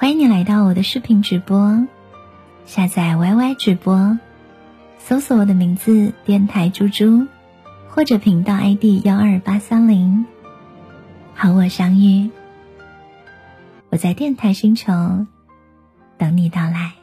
欢迎你来到我的视频直播，下载 YY 直播，搜索我的名字“电台猪猪”，或者频道 ID 幺二八三零，和我相遇。我在电台星球等你到来。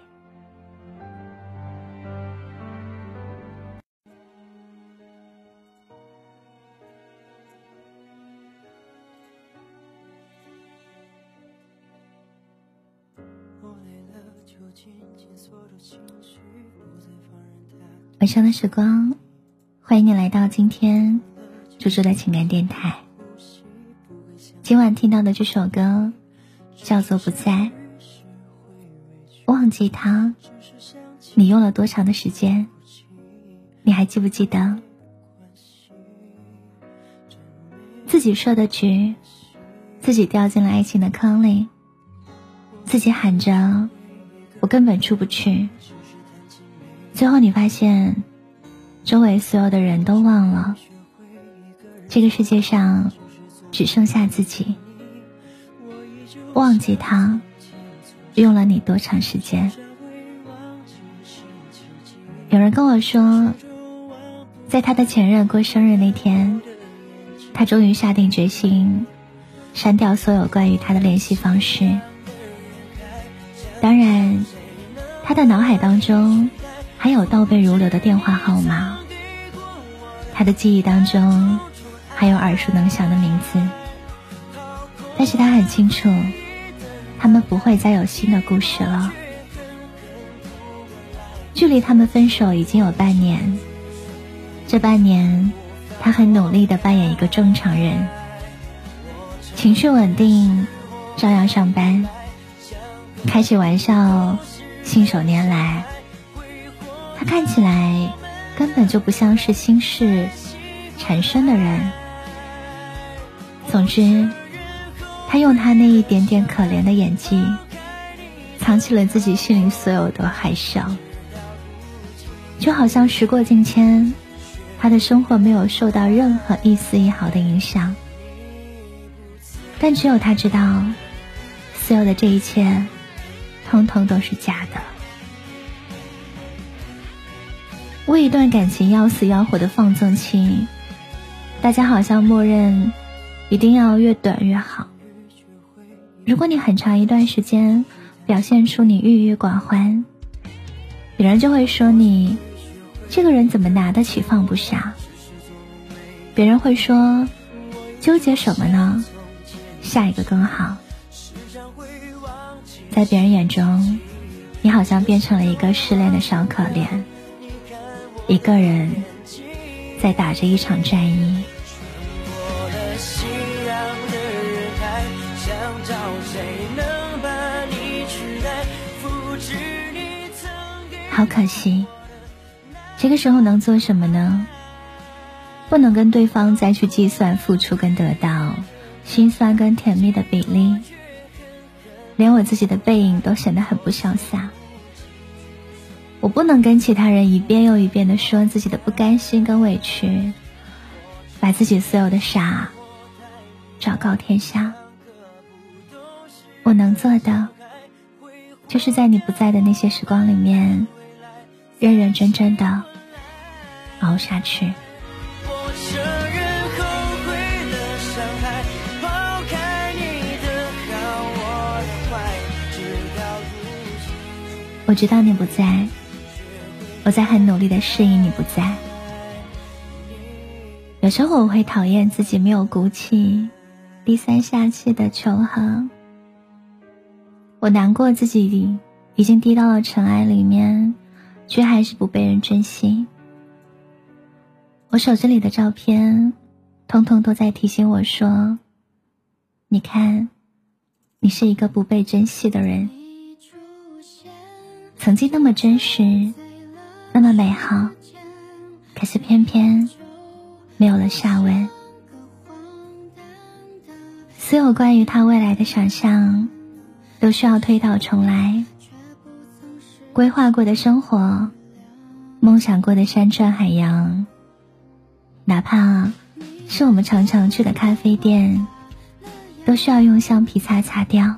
晚上的时光，欢迎你来到今天猪猪的情感电台。今晚听到的这首歌叫做《不在》，忘记他，你用了多长的时间？你还记不记得？自己设的局，自己掉进了爱情的坑里，自己喊着“我根本出不去”。最后，你发现，周围所有的人都忘了，这个世界上只剩下自己。忘记他，用了你多长时间？有人跟我说，在他的前任过生日那天，他终于下定决心删掉所有关于他的联系方式。当然，他的脑海当中。还有倒背如流的电话号码，他的记忆当中还有耳熟能详的名字，但是他很清楚，他们不会再有新的故事了。距离他们分手已经有半年，这半年，他很努力的扮演一个正常人，情绪稳定，照样上班，开起玩笑，信手拈来。他看起来根本就不像是心事缠身的人。总之，他用他那一点点可怜的演技，藏起了自己心里所有的害羞，就好像时过境迁，他的生活没有受到任何一丝一毫的影响。但只有他知道，所有的这一切，通通都是假的。为一段感情要死要活的放纵期，大家好像默认一定要越短越好。如果你很长一段时间表现出你郁郁寡欢，别人就会说你这个人怎么拿得起放不下。别人会说纠结什么呢？下一个更好。在别人眼中，你好像变成了一个失恋的小可怜。一个人在打着一场战役。好可惜，这个时候能做什么呢？不能跟对方再去计算付出跟得到、心酸跟甜蜜的比例，连我自己的背影都显得很不潇洒。我不能跟其他人一遍又一遍的说自己的不甘心跟委屈，把自己所有的傻昭告天下。我能做的，就是在你不在的那些时光里面，认认真真的熬下去。我知道你不在。我在很努力的适应你不在，有时候我会讨厌自己没有骨气、低三下气的求和。我难过自己已经低到了尘埃里面，却还是不被人珍惜。我手机里的照片，通通都在提醒我说：“你看，你是一个不被珍惜的人。”曾经那么真实，那么美好，可是偏偏没有了下文。所有关于他未来的想象，都需要推倒重来。规划过的生活，梦想过的山川海洋，哪怕是我们常常去的咖啡店，都需要用橡皮擦擦掉。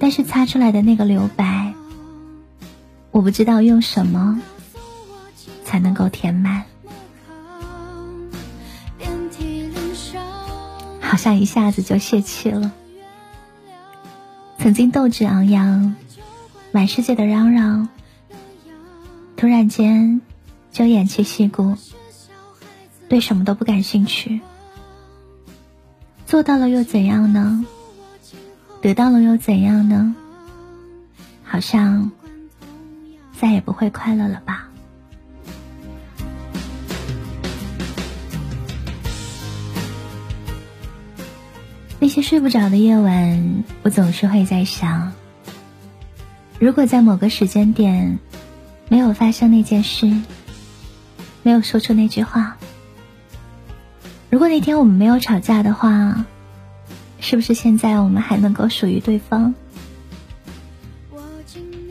但是擦出来的那个留白，我不知道用什么才能够填满。好像一下子就泄气了。曾经斗志昂扬、满世界的嚷嚷，突然间就偃旗息鼓，对什么都不感兴趣。做到了又怎样呢？得到了又怎样呢？好像再也不会快乐了吧。那些睡不着的夜晚，我总是会在想：如果在某个时间点没有发生那件事，没有说出那句话，如果那天我们没有吵架的话，是不是现在我们还能够属于对方？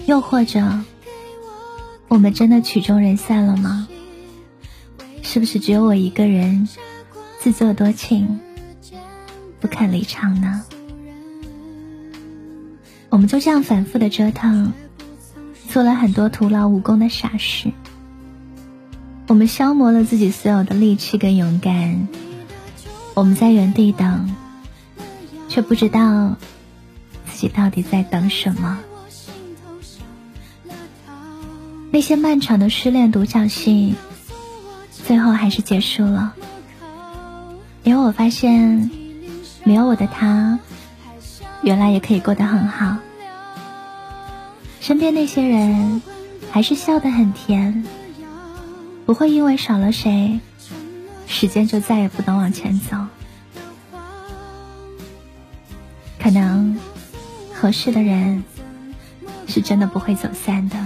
又或者，我们真的曲终人散了吗？是不是只有我一个人自作多情？不肯离场呢，我们就这样反复的折腾，做了很多徒劳无功的傻事。我们消磨了自己所有的力气跟勇敢，我们在原地等，却不知道自己到底在等什么。那些漫长的失恋独角戏，最后还是结束了，因为我发现。没有我的他，原来也可以过得很好。身边那些人，还是笑得很甜，不会因为少了谁，时间就再也不能往前走。可能合适的人，是真的不会走散的。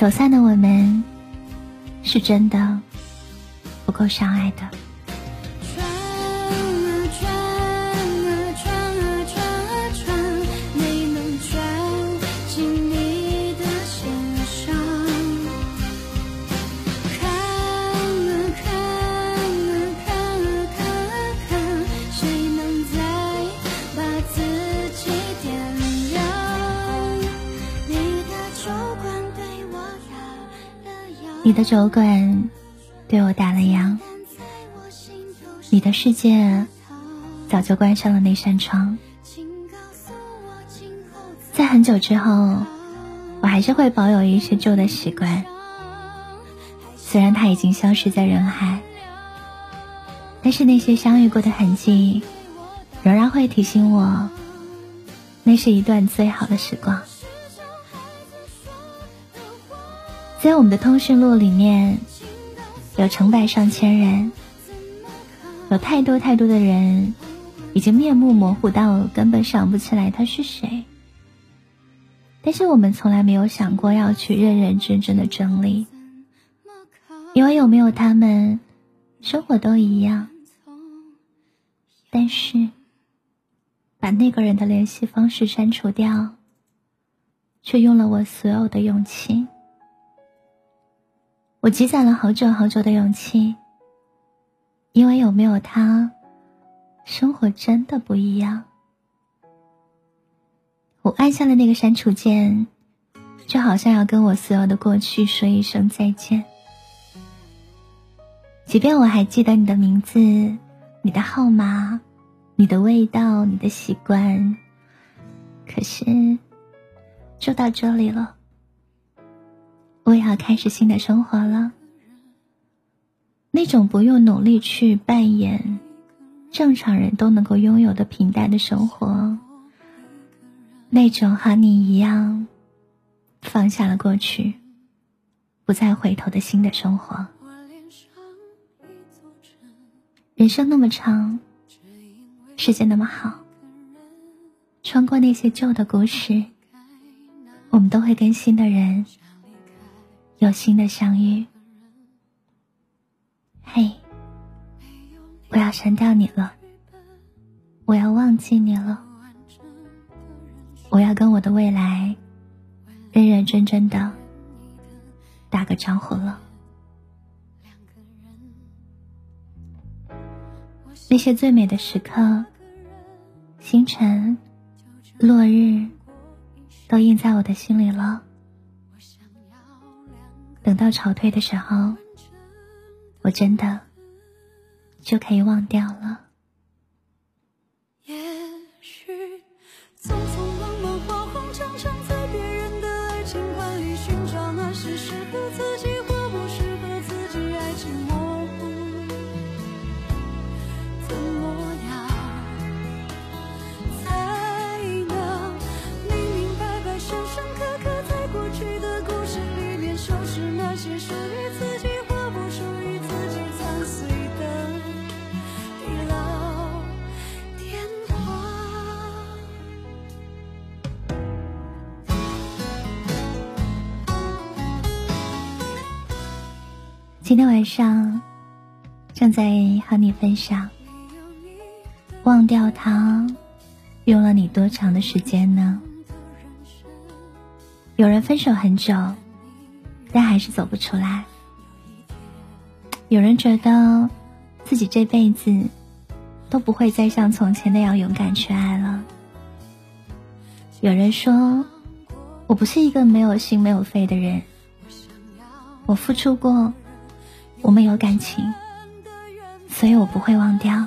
走散的我们，是真的不够相爱的。你的酒馆对我打了烊，你的世界早就关上了那扇窗。在很久之后，我还是会保有一些旧的习惯，虽然它已经消失在人海，但是那些相遇过的痕迹，仍然会提醒我，那是一段最好的时光。在我们的通讯录里面，有成百上千人，有太多太多的人，已经面目模糊到根本想不起来他是谁。但是我们从来没有想过要去认认真真的整理，因为有没有他们，生活都一样。但是，把那个人的联系方式删除掉，却用了我所有的勇气。我积攒了好久好久的勇气，因为有没有他，生活真的不一样。我按下了那个删除键，就好像要跟我所有的过去说一声再见。即便我还记得你的名字、你的号码、你的味道、你的习惯，可是，就到这里了。我要开始新的生活了。那种不用努力去扮演正常人都能够拥有的平淡的生活，那种和你一样放下了过去，不再回头的新的生活。人生那么长，世界那么好，穿过那些旧的故事，我们都会跟新的人有新的相遇。嘿，我要删掉你了，我要忘记你了，我要跟我的未来认认真真的打个招呼了。那些最美的时刻，星辰、落日，都印在我的心里了。等到潮退的时候，我真的就可以忘掉了。今天晚上正在和你分享，忘掉他用了你多长的时间呢？有人分手很久，但还是走不出来；有人觉得自己这辈子都不会再像从前那样勇敢去爱了；有人说，我不是一个没有心没有肺的人，我付出过。我们有感情，所以我不会忘掉。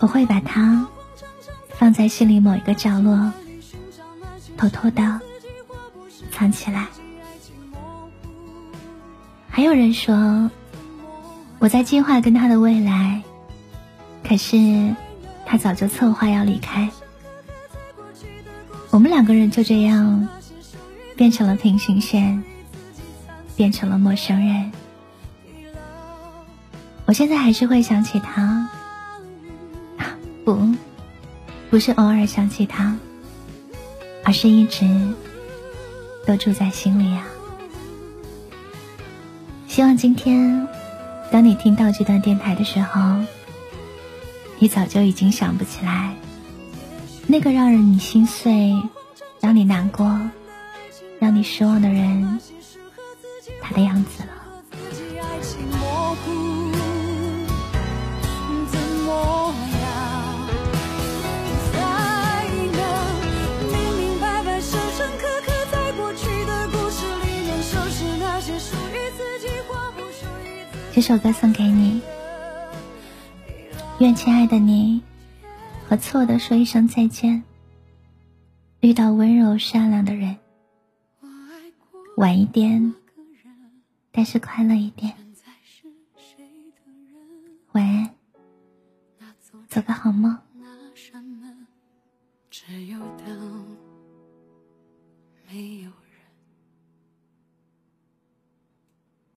我会把它放在心里某一个角落，偷偷的藏起来。还有人说，我在计划跟他的未来，可是他早就策划要离开。我们两个人就这样变成了平行线，变成了陌生人。我现在还是会想起他，不，不是偶尔想起他，而是一直都住在心里啊。希望今天，当你听到这段电台的时候，你早就已经想不起来那个让人你心碎、让你难过、让你失望的人他的样子了。这首歌送给你，愿亲爱的你和错的说一声再见，遇到温柔善良的人，晚一点，但是快乐一点。晚安，做个好梦。只有等。